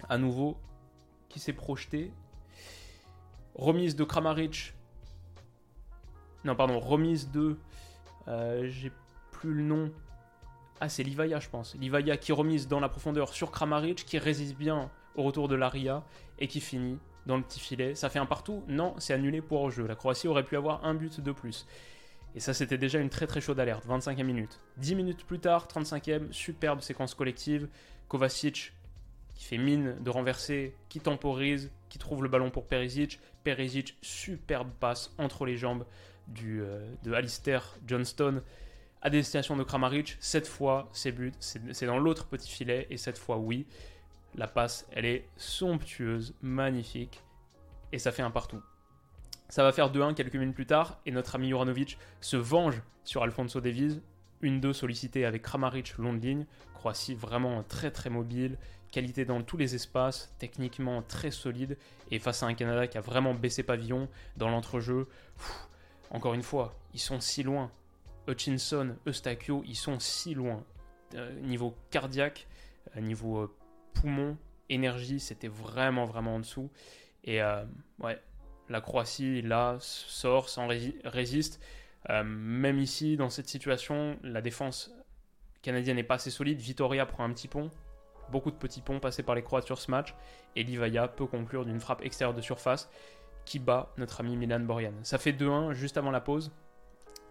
à nouveau, qui s'est projeté. Remise de Kramaric. Non, pardon, remise de. Euh, j'ai plus le nom. Ah, c'est Livaya, je pense. Livaya qui remise dans la profondeur sur Kramaric, qui résiste bien au retour de l'Aria et qui finit dans le petit filet. Ça fait un partout Non, c'est annulé pour jeu. La Croatie aurait pu avoir un but de plus. Et ça, c'était déjà une très très chaude alerte, 25e minute. 10 minutes plus tard, 35e, superbe séquence collective. Kovacic qui fait mine de renverser, qui temporise, qui trouve le ballon pour Perisic. Perisic, superbe passe entre les jambes euh, de Alistair Johnston à destination de Kramaric. Cette fois, c'est but, c'est dans l'autre petit filet. Et cette fois, oui, la passe, elle est somptueuse, magnifique. Et ça fait un partout. Ça va faire 2-1 quelques minutes plus tard, et notre ami Juranovic se venge sur Alfonso Davies. Une 2 sollicitée avec Kramaric long de ligne. Croatie vraiment très très mobile, qualité dans tous les espaces, techniquement très solide, et face à un Canada qui a vraiment baissé pavillon dans l'entrejeu. Encore une fois, ils sont si loin. Hutchinson, Eustachio, ils sont si loin. Euh, niveau cardiaque, euh, niveau euh, poumon, énergie, c'était vraiment vraiment en dessous. Et ouais, la Croatie, là, sort, sans résiste. Même ici, dans cette situation, la défense canadienne n'est pas assez solide. Vitoria prend un petit pont. Beaucoup de petits ponts passés par les Croates sur ce match. Et Livaya peut conclure d'une frappe extérieure de surface qui bat notre ami Milan Borjan. Ça fait 2-1 juste avant la pause.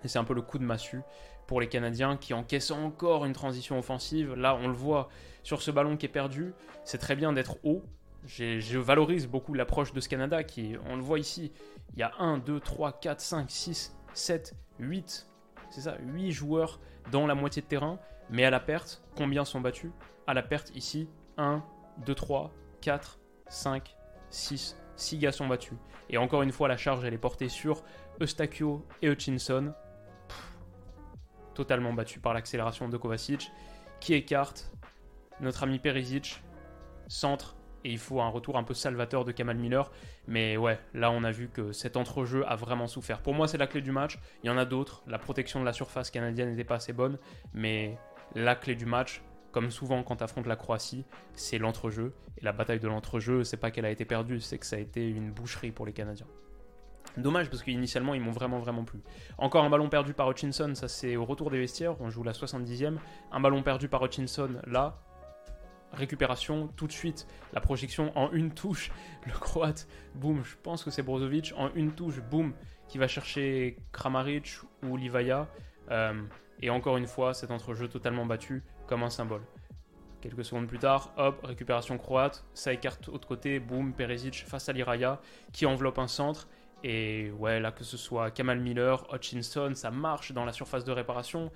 Et c'est un peu le coup de massue pour les Canadiens qui encaissent encore une transition offensive. Là, on le voit sur ce ballon qui est perdu. C'est très bien d'être haut, je valorise beaucoup l'approche de ce Canada qui, on le voit ici, il y a 1, 2, 3, 4, 5, 6, 7, 8, c'est ça, 8 joueurs dans la moitié de terrain, mais à la perte, combien sont battus? À la perte ici, 1, 2, 3, 4, 5, 6, 6 gars sont battus. Et encore une fois, la charge elle est portée sur Eustachio et Hutchinson, totalement battu par l'accélération de Kovacic, qui écarte notre ami Perisic, centre et il faut un retour un peu salvateur de Kamal Miller. Mais ouais, là on a vu que cet entrejeu a vraiment souffert. Pour moi, c'est la clé du match. Il y en a d'autres. La protection de la surface canadienne n'était pas assez bonne. Mais la clé du match, comme souvent quand tu affrontes la Croatie, c'est l'entrejeu. Et la bataille de l'entrejeu, c'est pas qu'elle a été perdue, c'est que ça a été une boucherie pour les Canadiens. Dommage parce qu'initialement ils m'ont vraiment vraiment plu. Encore un ballon perdu par Hutchinson, ça c'est au retour des vestiaires, on joue la 70e. Un ballon perdu par Hutchinson là, récupération tout de suite. La projection en une touche, le croate, boum, je pense que c'est Brozovic, en une touche, boum, qui va chercher Kramaric ou Livaya. Euh, et encore une fois, cet entrejeu totalement battu comme un symbole. Quelques secondes plus tard, hop, récupération croate, ça écarte autre côté, boum, Peresic face à Liraya, qui enveloppe un centre. Et ouais, là que ce soit Kamal Miller, Hutchinson, ça marche dans la surface de réparation.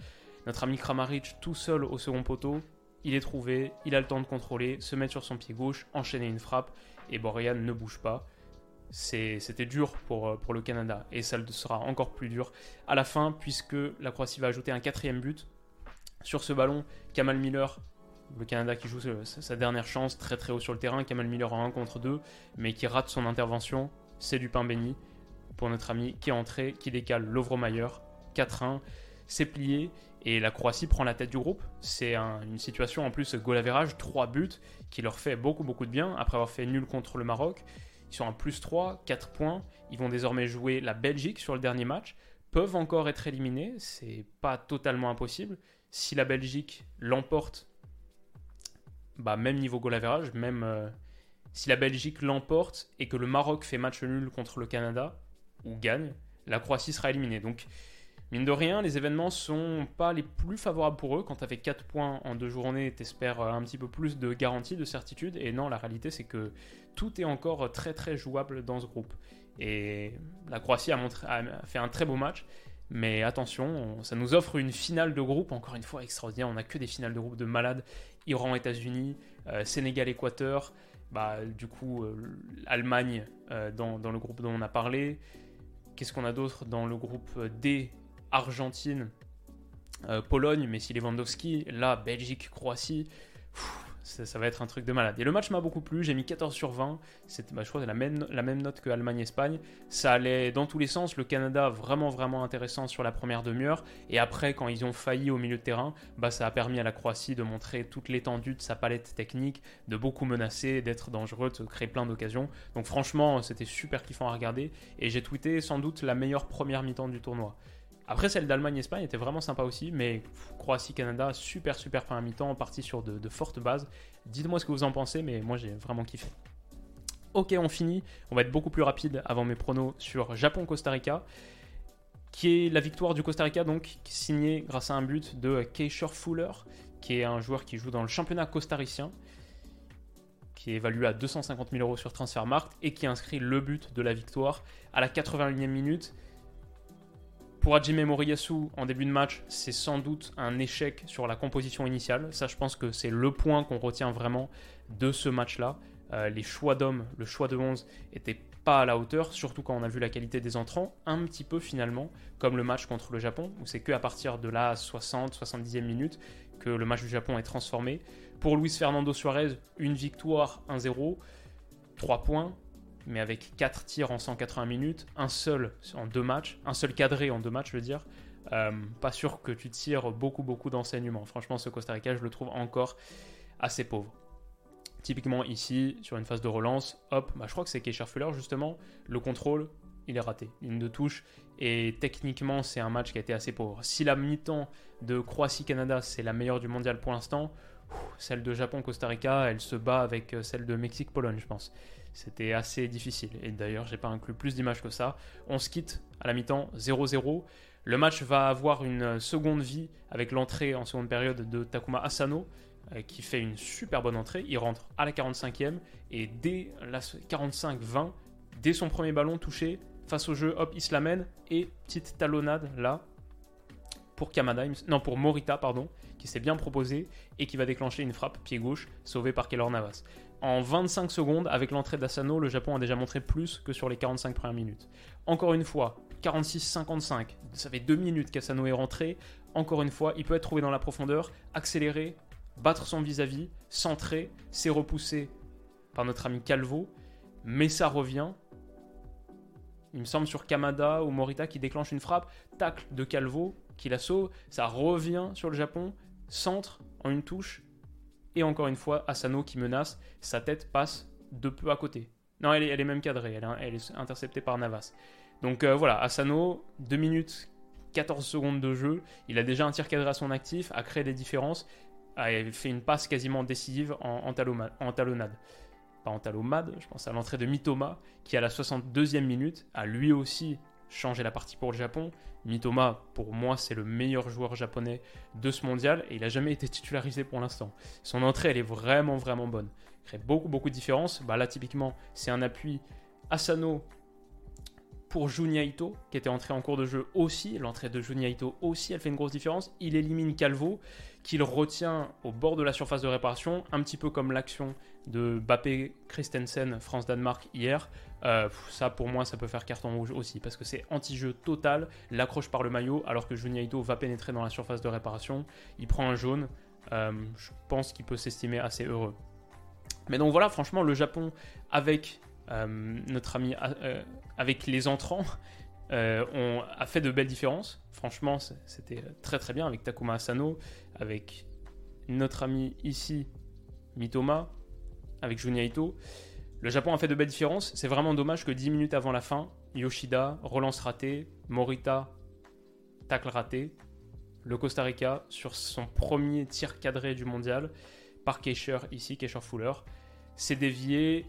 Notre ami Kramaric tout seul au second poteau, il est trouvé, il a le temps de contrôler, se mettre sur son pied gauche, enchaîner une frappe, et Borian ne bouge pas. C'était dur pour, euh, pour le Canada, et ça le sera encore plus dur à la fin, puisque la Croatie va ajouter un quatrième but. Sur ce ballon, Kamal Miller, le Canada qui joue sa dernière chance, très très haut sur le terrain, Kamal Miller en 1 contre 2, mais qui rate son intervention, c'est du pain béni pour notre ami qui est entré, qui décale Lovromayer, 4-1, c'est plié, et la Croatie prend la tête du groupe. C'est une situation en plus goal average, 3 buts, qui leur fait beaucoup beaucoup de bien après avoir fait nul contre le Maroc. Ils sont à plus 3, 4 points. Ils vont désormais jouer la Belgique sur le dernier match. Peuvent encore être éliminés, c'est pas totalement impossible. Si la Belgique l'emporte, bah même niveau goal average, même euh, si la Belgique l'emporte et que le Maroc fait match nul contre le Canada ou gagne, la Croatie sera éliminée. Donc Mine de rien, les événements sont pas les plus favorables pour eux. Quand tu avais 4 points en deux journées, t'espères un petit peu plus de garantie, de certitude. Et non, la réalité, c'est que tout est encore très très jouable dans ce groupe. Et la Croatie a, a fait un très beau match, Mais attention, ça nous offre une finale de groupe, encore une fois extraordinaire. On n'a que des finales de groupe de malades. Iran, États-Unis, euh, Sénégal, Équateur. Bah, du coup, euh, Allemagne euh, dans, dans, le groupe dont on a parlé. Qu'est-ce qu'on a d'autre dans le groupe D? Argentine, Pologne, Messi Lewandowski. Là, Belgique, Croatie ça, va être un truc de malade. Et le match m'a beaucoup plu, j'ai mis 14 sur 20, c'était, bah, je crois la même, note que Allemagne-Espagne. Ça allait dans tous les sens, le Canada vraiment vraiment intéressant sur la première demi-heure, et après quand ils ont failli au milieu de terrain, bah, ça a permis à la Croatie de montrer toute l'étendue de sa palette technique, de beaucoup menacer, d'être dangereux, de créer plein d'occasions. Donc franchement, c'était super kiffant à regarder, et j'ai tweeté sans doute la meilleure première mi-temps du tournoi. Après, celle d'Allemagne-Espagne était vraiment sympa aussi, mais Croatie-Canada, super super fin à mi-temps, parti sur de, fortes bases. Dites-moi ce que vous en pensez, mais moi j'ai vraiment kiffé. Ok, on finit. On va être beaucoup plus rapide avant mes pronos sur Japon-Costa Rica, qui est la victoire du Costa Rica, donc signée grâce à un but de Keisher Fuller, qui est un joueur qui joue dans le championnat costaricien, qui est évalué à 250 000 euros sur Transfermarkt et qui inscrit le but de la victoire à la 81e minute. Pour Hajime Moriyasu, en début de match, c'est sans doute un échec sur la composition initiale. Ça, je pense que c'est le point qu'on retient vraiment de ce match-là. Euh, les choix d'hommes, le choix de 11 n'étaient pas à la hauteur, surtout quand on a vu la qualité des entrants, un petit peu finalement, comme le match contre le Japon, où c'est qu'à partir de la 60-70e minute que le match du Japon est transformé. Pour Luis Fernando Suarez, une victoire 1-0, 3 points, mais avec 4 tirs en 180 minutes, un seul en deux matchs, un seul cadré en deux matchs, je veux dire. Euh, pas sûr que tu tires beaucoup, beaucoup d'enseignements. Franchement, ce Costa Rica, je le trouve encore assez pauvre. Typiquement ici, sur une phase de relance, hop, bah, je crois que c'est Keisha Fuller justement, le contrôle, il est raté. Ligne de touche, et techniquement, c'est un match qui a été assez pauvre. Si la mi-temps de Croatie-Canada, c'est la meilleure du mondial pour l'instant, celle de Japon-Costa Rica, elle se bat avec euh, celle de Mexique-Pologne, je pense. C'était assez difficile. Et d'ailleurs, j'ai pas inclus plus d'images que ça. On se quitte à la mi-temps 0-0. Le match va avoir une seconde vie avec l'entrée en seconde période de Takuma Asano, euh, qui fait une super bonne entrée. Il rentre à la 45e et dès la 45-20, dès son premier ballon touché, face au jeu, hop, il se l'amène et petite talonnade là pour Kamada, non pour Morita pardon, qui s'est bien proposé et qui va déclencher une frappe pied gauche sauvée par Keller Navas en 25 secondes, avec l'entrée d'Asano, le Japon a déjà montré plus que sur les 45 premières minutes. Encore une fois, 46-55, ça fait 2 minutes qu'Asano est rentré. Encore une fois, il peut être trouvé dans la profondeur, accélérer, battre son vis-à-vis, centrer, c'est repoussé par notre ami Calvo, mais ça revient. Il me semble sur Kamada ou Morita qui déclenche une frappe, tacle de Calvo qui la sauve, ça revient sur le Japon, centre en une touche, et encore une fois, Asano qui menace, sa tête passe de peu à côté. Non, elle est, même cadrée, elle, est interceptée par Navas. Donc euh, voilà, Asano, 2 minutes 14 secondes de jeu, il a déjà un tir cadré à son actif, a créé des différences, a fait une passe quasiment décisive en, talonnade. Pas en talonnade, je pense à l'entrée de Mitoma, qui à la 62e minute a lui aussi changer la partie pour le Japon. Mitoma, pour moi, c'est le meilleur joueur japonais de ce mondial et il n'a jamais été titularisé pour l'instant. Son entrée, elle est vraiment, vraiment bonne. Il crée beaucoup, beaucoup de différences. Bah, là, typiquement, c'est un appui Asano pour Junya Ito, qui était entré en cours de jeu aussi. L'entrée de Junya Ito aussi, elle fait une grosse différence. Il élimine Calvo, qu'il retient au bord de la surface de réparation, un petit peu comme l'action de Bappé Christensen France-Danemark hier. Euh, ça, pour moi, ça peut faire carton rouge aussi, parce que c'est anti-jeu total, l'accroche par le maillot, alors que Juniaito va pénétrer dans la surface de réparation. Il prend un jaune. Euh, je pense qu'il peut s'estimer assez heureux. Mais donc voilà, franchement, le Japon, avec euh, notre ami, avec les entrants, on a fait de belles différences. Franchement, c'était très très bien avec Takuma Asano, avec notre ami ici, Mitoma, avec Juniaito. Le Japon a fait de belles différences. C'est vraiment dommage que 10 minutes avant la fin, Yoshida, relance ratée, Morita, tacle raté. Le Costa Rica, sur son premier tir cadré du mondial, par Keisher ici, Keisher Fuller, s'est dévié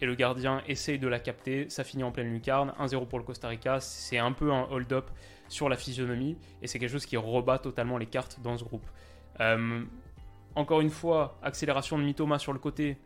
et le gardien essaye de la capter. Ça finit en pleine lucarne. 1-0 pour le Costa Rica. C'est un peu un hold-up sur la physionomie et c'est quelque chose qui rebat totalement les cartes dans ce groupe. Euh, encore une fois, accélération de Mitoma sur le côté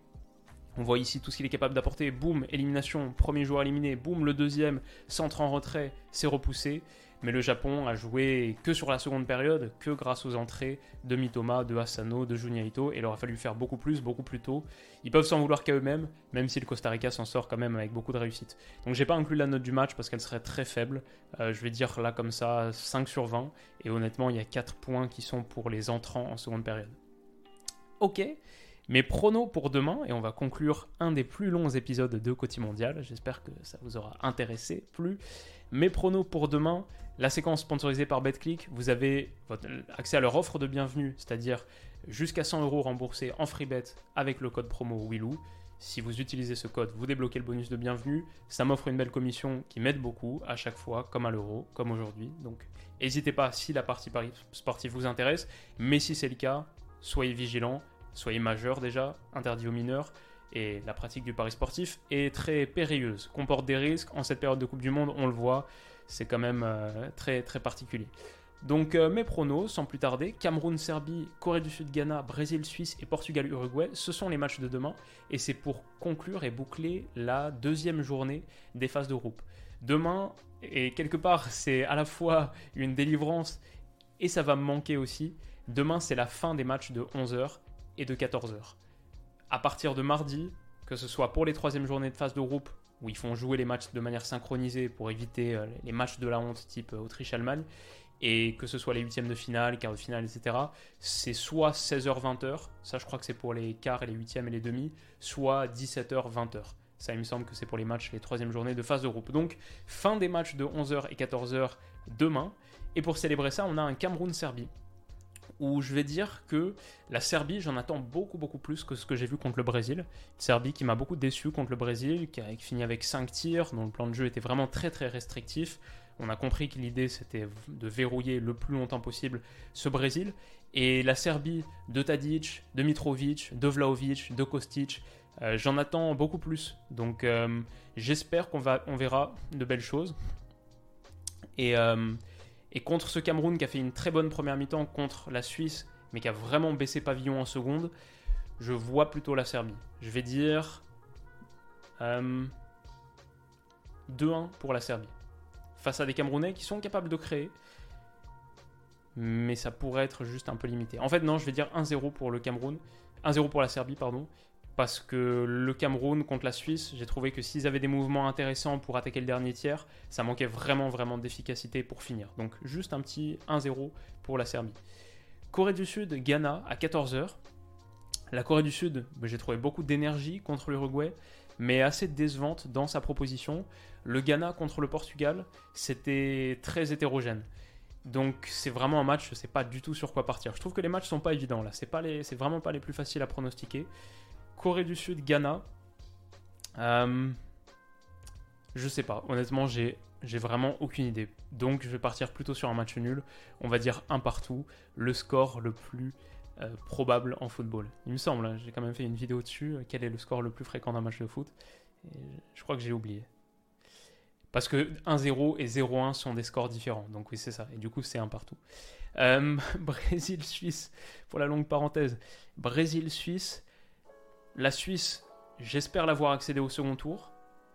On voit ici tout ce qu'il est capable d'apporter. Boum, élimination, premier joueur éliminé. Boum, le deuxième, centre en retrait, c'est repoussé. Mais le Japon a joué que sur la seconde période, que grâce aux entrées de Mitoma, de Asano, de Juniaito, et il leur a fallu faire beaucoup plus, beaucoup plus tôt. Ils peuvent s'en vouloir qu'à eux-mêmes, même si le Costa Rica s'en sort quand même avec beaucoup de réussite. Donc j'ai pas inclus la note du match parce qu'elle serait très faible. Euh, je vais dire là comme ça 5 sur 20, et honnêtement il y a 4 points qui sont pour les entrants en seconde période. Ok, mes pronos pour demain, et on va conclure un des plus longs épisodes de Côté Mondial, j'espère que ça vous aura intéressé plus. Mes pronos pour demain, la séquence sponsorisée par BetClick, vous avez accès à leur offre de bienvenue, c'est-à-dire jusqu'à 100 euros remboursés en free bet avec le code promo Willou. Si vous utilisez ce code, vous débloquez le bonus de bienvenue. Ça m'offre une belle commission qui m'aide beaucoup à chaque fois, comme à l'euro, comme aujourd'hui. Donc n'hésitez pas si la partie sportive vous intéresse. Mais si c'est le cas, soyez vigilants soyez majeur déjà, interdit aux mineurs, et la pratique du pari sportif est très périlleuse, comporte des risques. En cette période de Coupe du Monde, on le voit, c'est quand même euh, très très particulier. Donc euh, mes pronos, sans plus tarder, Cameroun, Serbie, Corée du Sud, Ghana, Brésil, Suisse et Portugal, Uruguay, ce sont les matchs de demain, et c'est pour conclure et boucler la deuxième journée des phases de groupe. Demain, et quelque part, c'est à la fois une délivrance, et ça va me manquer aussi, demain c'est la fin des matchs de 11h, et de 14h. À partir de mardi, que ce soit pour les troisièmes journées de phase de groupe, où ils font jouer les matchs de manière synchronisée pour éviter euh, les matchs de la honte type euh, Autriche-Allemagne, et que ce soit les huitièmes de finale, quarts de finale, etc., c'est soit 16h-20h, ça je crois que c'est pour les quarts et les huitièmes et les demi, soit 17h-20h. Ça, il me semble que c'est pour les matchs, les troisièmes journées de phase de groupe. Donc, fin des matchs de 11h et 14h demain. Et pour célébrer ça, on a un Cameroun-Serbie où je vais dire que la Serbie, j'en attends beaucoup beaucoup plus que ce que j'ai vu contre le Brésil. Serbie qui m'a beaucoup déçu contre le Brésil, qui a fini avec 5 tirs, dont le plan de jeu était vraiment très très restrictif. On a compris que l'idée c'était de verrouiller le plus longtemps possible ce Brésil. Et la Serbie de Tadic, de Mitrovic, de Vlaovic, de Kostic, euh, j'en attends beaucoup plus. Donc euh, j'espère qu'on on verra de belles choses. Et euh, et contre ce Cameroun qui a fait une très bonne première mi-temps contre la Suisse, mais qui a vraiment baissé pavillon en seconde, je vois plutôt la Serbie. Je vais dire 2-1 euh, pour la Serbie. Face à des Camerounais qui sont capables de créer, mais ça pourrait être juste un peu limité. En fait, non, je vais dire 1-0 pour le Cameroun, 1-0 pour la Serbie, pardon, parce que le Cameroun contre la Suisse, j'ai trouvé que s'ils avaient des mouvements intéressants pour attaquer le dernier tiers, ça manquait vraiment vraiment d'efficacité pour finir. Donc juste un petit 1-0 pour la Serbie. Corée du Sud, Ghana à 14h. La Corée du Sud, bah, j'ai trouvé beaucoup d'énergie contre l'Uruguay, mais assez décevante dans sa proposition. Le Ghana contre le Portugal, c'était très hétérogène. Donc c'est vraiment un match, je sais pas du tout sur quoi partir. Je trouve que les matchs sont pas évidents là, c'est pas c'est vraiment pas les plus faciles à pronostiquer. Corée du Sud, Ghana. Euh, je sais pas. Honnêtement, j'ai j'ai vraiment aucune idée. Donc je vais partir plutôt sur un match nul. On va dire un partout. Le score le plus euh, probable en football. Il me semble, hein, j'ai quand même fait une vidéo dessus. Quel est le score le plus fréquent d'un match de foot? Je crois que j'ai oublié. Parce que 1-0 et 0-1 sont des scores différents. Donc oui, c'est ça. Et du coup, c'est un partout. Euh, Brésil-Suisse, pour la longue parenthèse. Brésil-Suisse, la Suisse, j'espère l'avoir accédé au second tour.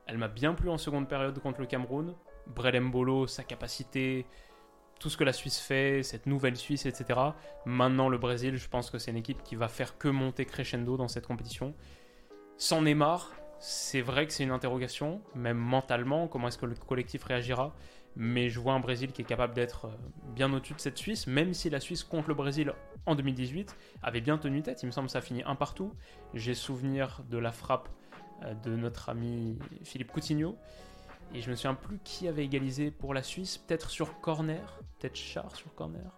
Elle m'a bien plu en seconde période contre le Cameroun. Brelembolo, sa capacité, tout ce que la Suisse fait, cette nouvelle Suisse, etc. Maintenant, le Brésil, je pense que c'est une équipe qui va faire que monter crescendo dans cette compétition. Sans Neymar, c'est vrai que c'est une interrogation, même mentalement, comment est-ce que le collectif réagira? Mais je vois un Brésil qui est capable d'être euh, bien au-dessus de cette Suisse, même si la Suisse contre le Brésil en 2018 avait bien tenu tête. Il me semble que ça a fini un partout. J'ai souvenir de la frappe euh, de notre ami Philippe Coutinho. Et je me souviens plus qui avait égalisé pour la Suisse, peut-être sur corner, peut-être Char sur corner.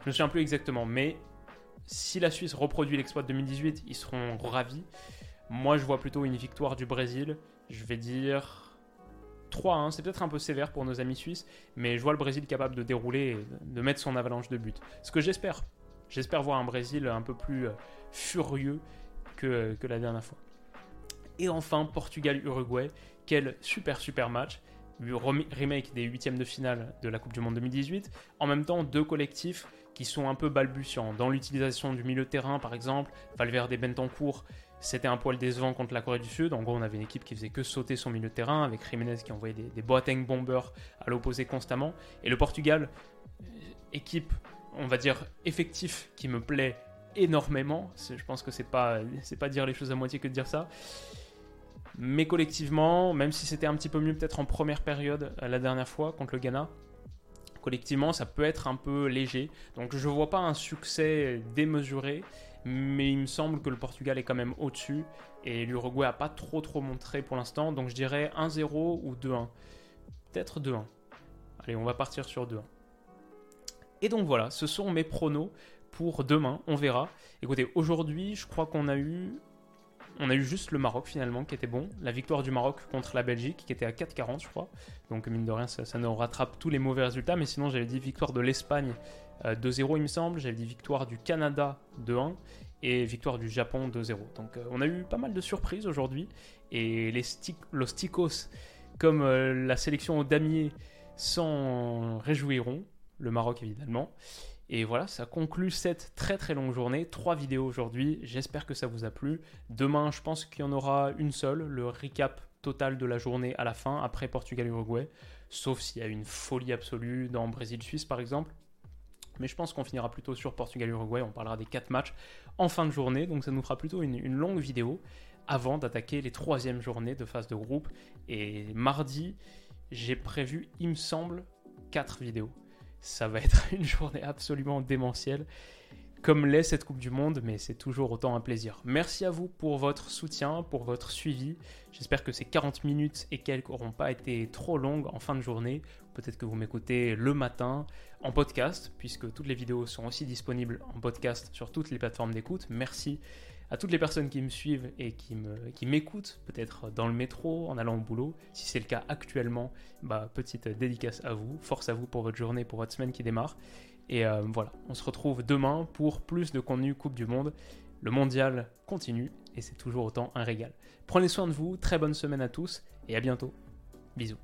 Je me souviens plus exactement, mais si la Suisse reproduit l'exploit de 2018, ils seront ravis. Moi, je vois plutôt une victoire du Brésil. Je vais dire 3 hein, c'est peut-être un peu sévère pour nos amis suisses, mais je vois le Brésil capable de dérouler et de mettre son avalanche de buts. Ce que j'espère. J'espère voir un Brésil un peu plus euh, furieux que, que la dernière fois. Et enfin, Portugal-Uruguay. Quel super super match. Remake des huitièmes de finale de la Coupe du Monde 2018. En même temps, deux collectifs qui sont un peu balbutiants. Dans l'utilisation du milieu terrain, par exemple, Valverde Bentancourt C'était un poil décevant contre la Corée du Sud. En gros, on avait une équipe qui faisait que sauter son milieu de terrain, avec Jiménez qui envoyait des, des Boateng bombers à l'opposé constamment. Et le Portugal, euh, équipe, on va dire, effectif qui me plaît énormément. Je pense que c'est pas, c'est pas dire les choses à moitié que de dire ça. Mais collectivement, même si c'était un petit peu mieux peut-être en première période euh, la dernière fois contre le Ghana, collectivement ça peut être un peu léger. Donc je vois pas un succès démesuré, mais il me semble que le Portugal est quand même au-dessus et l'Uruguay a pas trop trop montré pour l'instant. Donc je dirais 1-0 ou 2-1. Peut-être 2-1. Allez, on va partir sur 2-1. Et donc voilà, ce sont mes pronos pour demain, on verra. Écoutez, aujourd'hui, je crois qu'on a eu on a eu juste le Maroc finalement qui était bon. La victoire du Maroc contre la Belgique qui était à 4,40 je crois. Donc mine de rien ça, nous rattrape tous les mauvais résultats. Mais sinon j'avais dit victoire de l'Espagne 2-0 euh, il me semble. J'avais dit victoire du Canada 2-1 et victoire du Japon 2-0. Donc euh, on a eu pas mal de surprises aujourd'hui. Et les los Ticos comme euh, la sélection au damier s'en réjouiront. Le Maroc évidemment. Et voilà, ça conclut cette très très longue journée. Trois vidéos aujourd'hui. J'espère que ça vous a plu. Demain, je pense qu'il y en aura une seule, le recap total de la journée à la fin, après Portugal-Uruguay. Sauf s'il y a une folie absolue dans Brésil-Suisse par exemple. Mais je pense qu'on finira plutôt sur Portugal-Uruguay. On parlera des quatre matchs en fin de journée. Donc ça nous fera plutôt une, longue vidéo avant d'attaquer les troisièmes journées de phase de groupe. Et mardi, j'ai prévu, il me semble, quatre vidéos ça va être une journée absolument démentielle, comme l'est cette Coupe du Monde, mais c'est toujours autant un plaisir. Merci à vous pour votre soutien, pour votre suivi. J'espère que ces 40 minutes et quelques n'auront pas été trop longues en fin de journée. Peut-être que vous m'écoutez le matin en podcast, puisque toutes les vidéos sont aussi disponibles en podcast sur toutes les plateformes d'écoute. Merci à toutes les personnes qui me suivent et qui, m'écoutent, peut-être dans le métro, en allant au boulot. Si c'est le cas actuellement, bah, petite dédicace à vous. Force à vous pour votre journée, pour votre semaine qui démarre. Et euh, voilà, on se retrouve demain pour plus de contenu Coupe du Monde. Le mondial continue et c'est toujours autant un régal. Prenez soin de vous, très bonne semaine à tous et à bientôt. Bisous.